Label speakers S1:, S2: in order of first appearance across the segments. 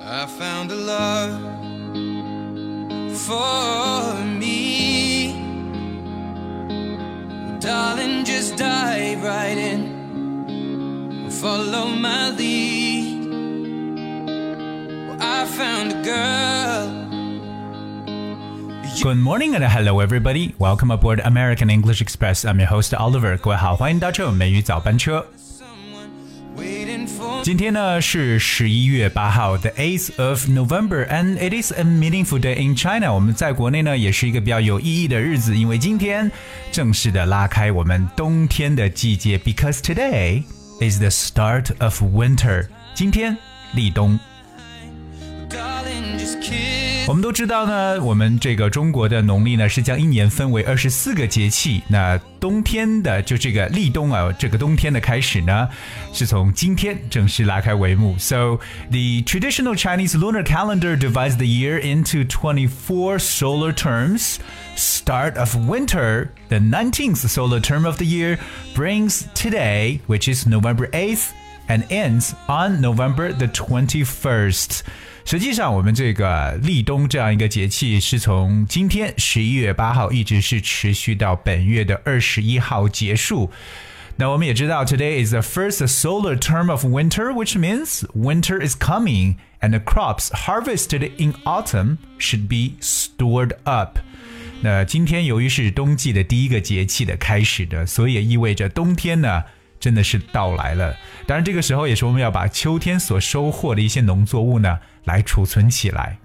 S1: I found a love for me. Darling, just dive right in. Follow my lead. Well, I found a girl.
S2: Good morning and hello everybody. Welcome aboard American English Express. I'm your host Oliver. 各位好，欢迎搭乘美语早班车。 今天呢是十一月八号，the eighth of November，and it is a meaningful day in China。我们在国内呢也是一个比较有意义的日子，因为今天正式的拉开我们冬天的季节，because today is the start of winter。今天立冬。
S1: darling, just kiss.
S2: 我们都知道呢，我们这个中国的农历呢是将一年分为二十四个节气。那冬天的就这个立冬啊，这个冬天的开始呢，是从今天正式拉开帷幕。So the traditional Chinese lunar calendar divides the year into 24 solar terms. Start of winter, the 19th solar term of the year, brings today, which is November 8th, and ends on November the 21st. 实际上，我们这个立冬这样一个节气是从今天十一月八号一直是持续到本月的二十一号结束。那我们也知道，today is the first solar term of winter, which means winter is coming, and the crops harvested in autumn should be stored up. 那今天由于是冬季的第一个节气的开始的，所以也意味着冬天呢 真的是到来了。当然，这个时候也是我们要把秋天所收获的一些农作物呢来储存起来。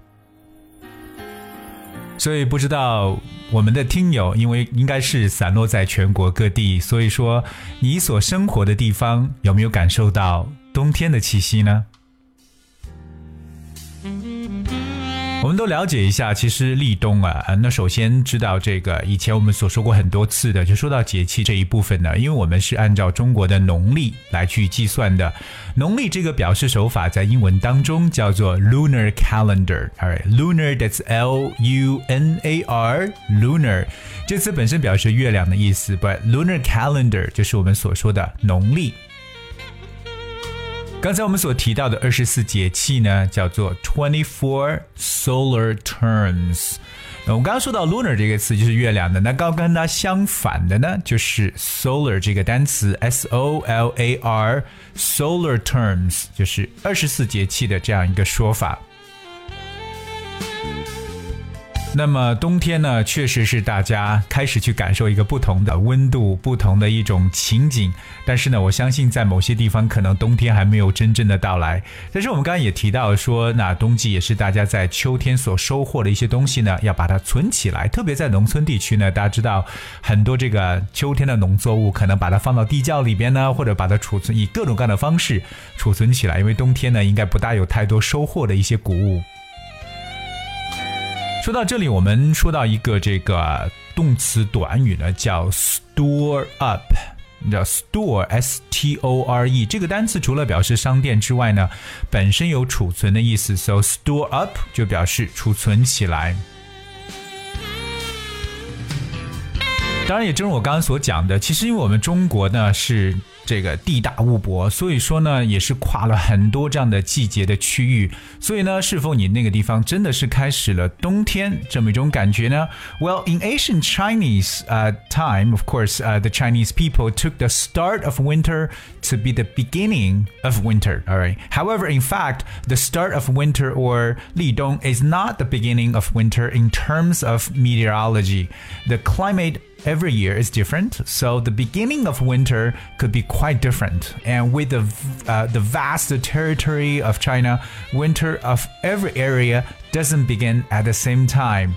S2: 所以不知道我们的听友，因为应该是散落在全国各地，所以说你所生活的地方有没有感受到冬天的气息呢？我们都了解一下，其实立冬啊，那首先知道这个，以前我们所说过很多次的，就说到节气这一部分呢，因为我们是按照中国的农历来去计算的，农历这个表示手法在英文当中叫做 lunar calendar，alright，lunar that's L U N A R，lunar 这词本身表示月亮的意思，but lunar calendar 就是我们所说的农历。刚才我们所提到的二十四节气呢，叫做 twenty four solar terms。我们刚刚说到 lunar 这个词就是月亮的，那刚跟它相反的呢，就是 solar 这个单词 s o l a r solar terms 就是二十四节气的这样一个说法。那么冬天呢，确实是大家开始去感受一个不同的温度、不同的一种情景。但是呢，我相信在某些地方可能冬天还没有真正的到来。但是我们刚刚也提到说，那冬季也是大家在秋天所收获的一些东西呢，要把它存起来。特别在农村地区呢，大家知道很多这个秋天的农作物，可能把它放到地窖里边呢，或者把它储存以各种各样的方式储存起来，因为冬天呢应该不大有太多收获的一些谷物。说到这里，我们说到一个这个动词短语呢，叫 store up。叫 store s t o r e 这个单词除了表示商店之外呢，本身有储存的意思，so store up 就表示储存起来。当然，也正如我刚刚所讲的，其实因为我们中国呢是这个地大物博，所以说呢也是跨了很多这样的季节的区域。所以呢，是否你那个地方真的是开始了冬天这么一种感觉呢？Well, in ancient Chinese uh, time, of course, uh, the Chinese people took the start of winter to be the beginning of winter. All right. However, in fact, the start of winter or 立冬 is not the beginning of winter in terms of meteorology. The climate every year is different, so the beginning of winter could be quite different. And with the uh, the vast territory of China, winter of every area doesn't begin at the same time.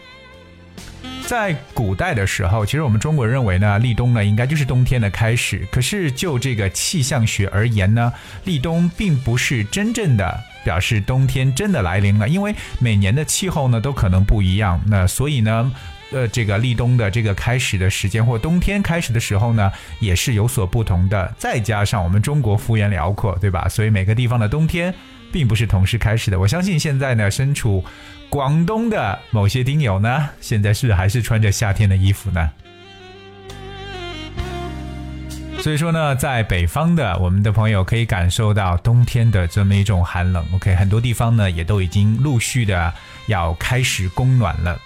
S2: 在古代的时候，其实我们中国人认为呢，立冬呢应该就是冬天的开始。可是就这个气象学而言呢，立冬并不是真正的表示冬天真的来临了，因为每年的气候呢都可能不一样。那所以呢， 呃，这个立冬的这个开始的时间或冬天开始的时候呢，也是有所不同的。再加上我们中国幅员辽阔，对吧？所以每个地方的冬天并不是同时开始的。我相信现在呢，身处广东的某些听友呢，现在是还是穿着夏天的衣服呢？所以说呢，在北方的我们的朋友可以感受到冬天的这么一种寒冷。OK，很多地方呢也都已经陆续的要开始供暖了。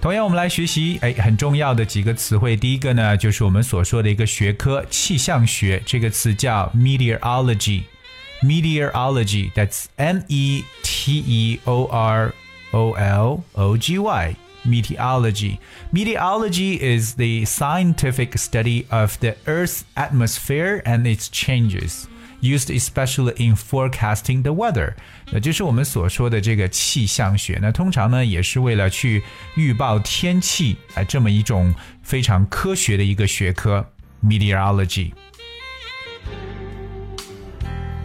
S2: 同样，我们来学习哎很重要的几个词汇。第一个呢，就是我们所说的一个学科——气象学。这个词叫 meteorology。meteorology，that's M-E-T-E-O-R-O-L-O-G-Y。meteorology. Meteorology is the scientific study of the Earth's atmosphere and its changes. Used especially in forecasting the weather，那就是我们所说的这个气象学。那通常呢，也是为了去预报天气，哎，这么一种非常科学的一个学科，meteorology。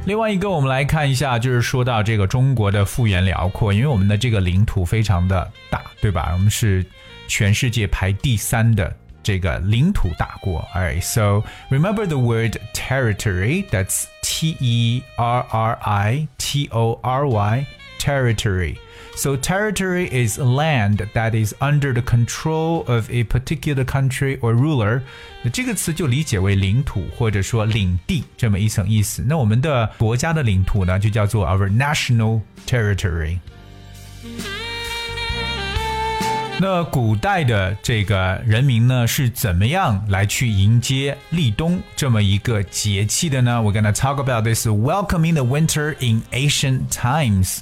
S2: 另外一个，我们来看一下，就是说到这个中国的幅员辽阔，因为我们的这个领土非常的大，对吧？我们是全世界排第三的这个领土大国。Alright, so remember the word territory. That's T E R R I T O R Y, territory. So territory is land that is under the control of a particular country or ruler。那这个词就理解为领土或者说领地这么一层意思。那我们的国家的领土呢，就叫做 our national territory。 那古代的这个人民呢，是怎么样来去迎接立冬这么一个节气的呢？We're gonna talk about this welcoming the winter in ancient times.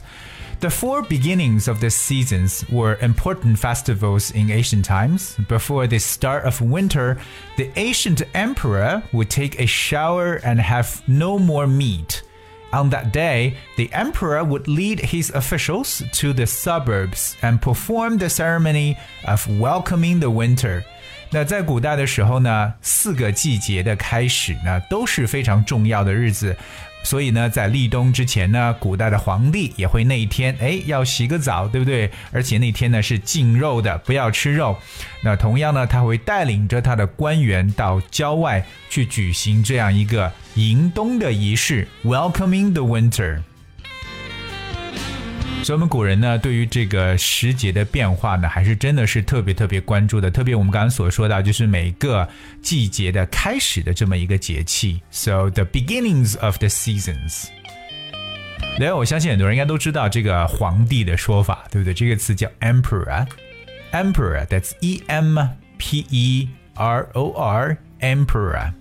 S2: The four beginnings of the seasons were important festivals in ancient times. Before the start of winter, the ancient emperor would take a shower and have no more meat. On that day, the emperor would lead his officials to the suburbs and perform the ceremony of welcoming the winter. 那在古代的时候呢，四个季节的开始呢都是非常重要的日子。 所以呢，在立冬之前呢，古代的皇帝也会那一天，哎，要洗个澡，对不对？而且那天呢是禁肉的，不要吃肉。那同样呢，他会带领着他的官员到郊外去举行这样一个迎冬的仪式，Welcoming the Winter。所以，我们古人呢，对于这个时节的变化呢，还是真的是特别特别关注的。特别我们刚刚所说到，就是每个季节的开始的这么一个节气。So the beginnings of the seasons。然后，我相信很多人应该都知道这个皇帝的说法，对不对？这个词叫 emperor。emperor，that's E M P E R O R，emperor。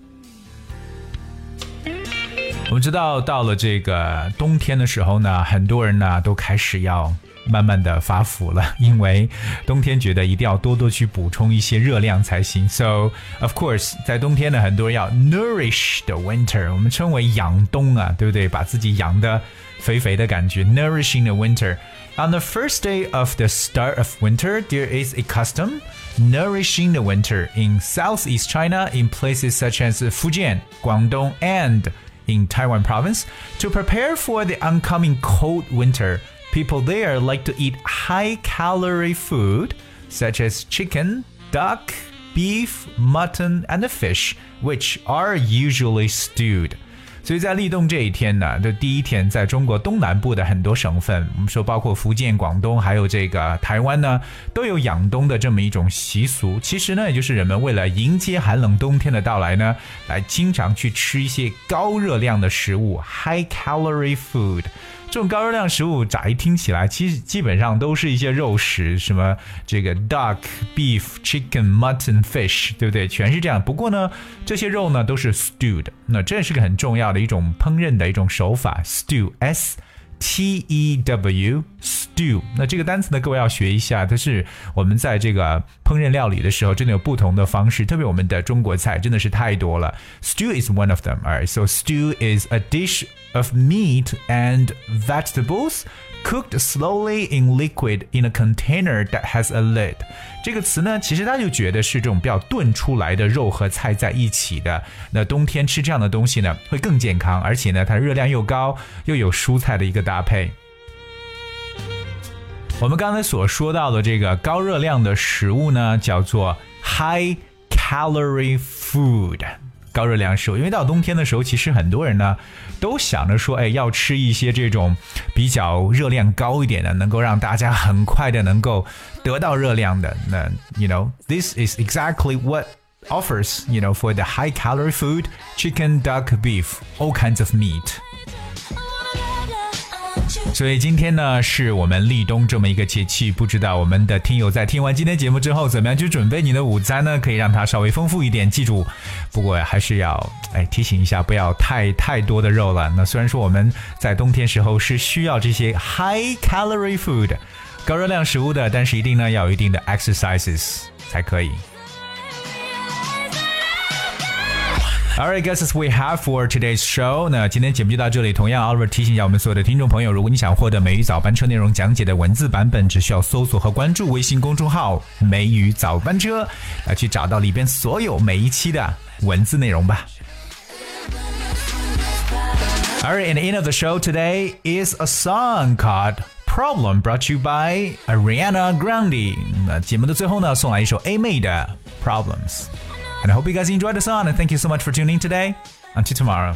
S2: 我们知道，到了这个冬天的时候呢，很多人呢都开始要慢慢的发福了，因为冬天觉得一定要多多去补充一些热量才行。So of course，在冬天呢，很多人要 nourish the winter，我们称为养冬啊，对不对？把自己养的肥肥的感觉，nourishing the winter。On the first day of the start of winter, there is a custom nourishing the winter in southeast China in places such as Fujian, Guangdong, and in Taiwan province. To prepare for the oncoming cold winter, people there like to eat high calorie food such as chicken, duck, beef, mutton, and fish, which are usually stewed. 所以在立冬这一天呢，就第一天，在中国东南部的很多省份，我们说包括福建、广东，还有这个台湾呢，都有养冬的这么一种习俗。其实呢，也就是人们为了迎接寒冷冬天的到来呢，来经常去吃一些高热量的食物 （high calorie food）。这种高热量食物，乍一听起来，其实基本上都是一些肉食，什么这个 duck、beef、chicken、mutton、fish，对不对？全是这样。不过呢，这些肉呢都是 stewed，那这是个很重要的一种烹饪的一种手法，stew，s。T E W stew，那这个单词呢，各位要学一下。它是我们在这个烹饪料理的时候，真的有不同的方式。特别我们的中国菜真的是太多了。Stew is one of them. Alright, so stew is a dish of meat and vegetables Cooked slowly in liquid in a container that has a lid。这个词呢，其实他就觉得是这种比较炖出来的肉和菜在一起的。那冬天吃这样的东西呢，会更健康，而且呢，它热量又高，又有蔬菜的一个搭配。我们刚才所说到的这个高热量的食物呢，叫做 high calorie food。高热量食物，因为到冬天的时候，其实很多人呢都想着说，哎，要吃一些这种比较热量高一点的，能够让大家很快的能够得到热量的。那，you know，this is exactly what offers, you know, for the high calorie food, chicken, duck, beef, all kinds of meat. 所以今天呢，是我们立冬这么一个节气，不知道我们的听友在听完今天节目之后，怎么样去准备你的午餐呢？可以让它稍微丰富一点。记住，不过还是要哎提醒一下，不要太太多的肉了。那虽然说我们在冬天时候是需要这些 high calorie food 高热量食物的，但是一定呢要有一定的 exercises 才可以。Alright, guys, as we have for today's show. 那今天节目就到这里。同样，Oliver 提醒一下我们所有的听众朋友，如果你想获得美语早班车内容讲解的文字版本，只需要搜索和关注微信公众号“美语早班车”，来去找到里边所有每一期的文字内容吧。Alright, and the end of the show today is a song called Problem, brought to you by Ariana Grande. 那节目的最后呢，送来一首 A 妹的 Problems。 and I hope you guys enjoyed the song and thank you so much for tuning in today. Until tomorrow.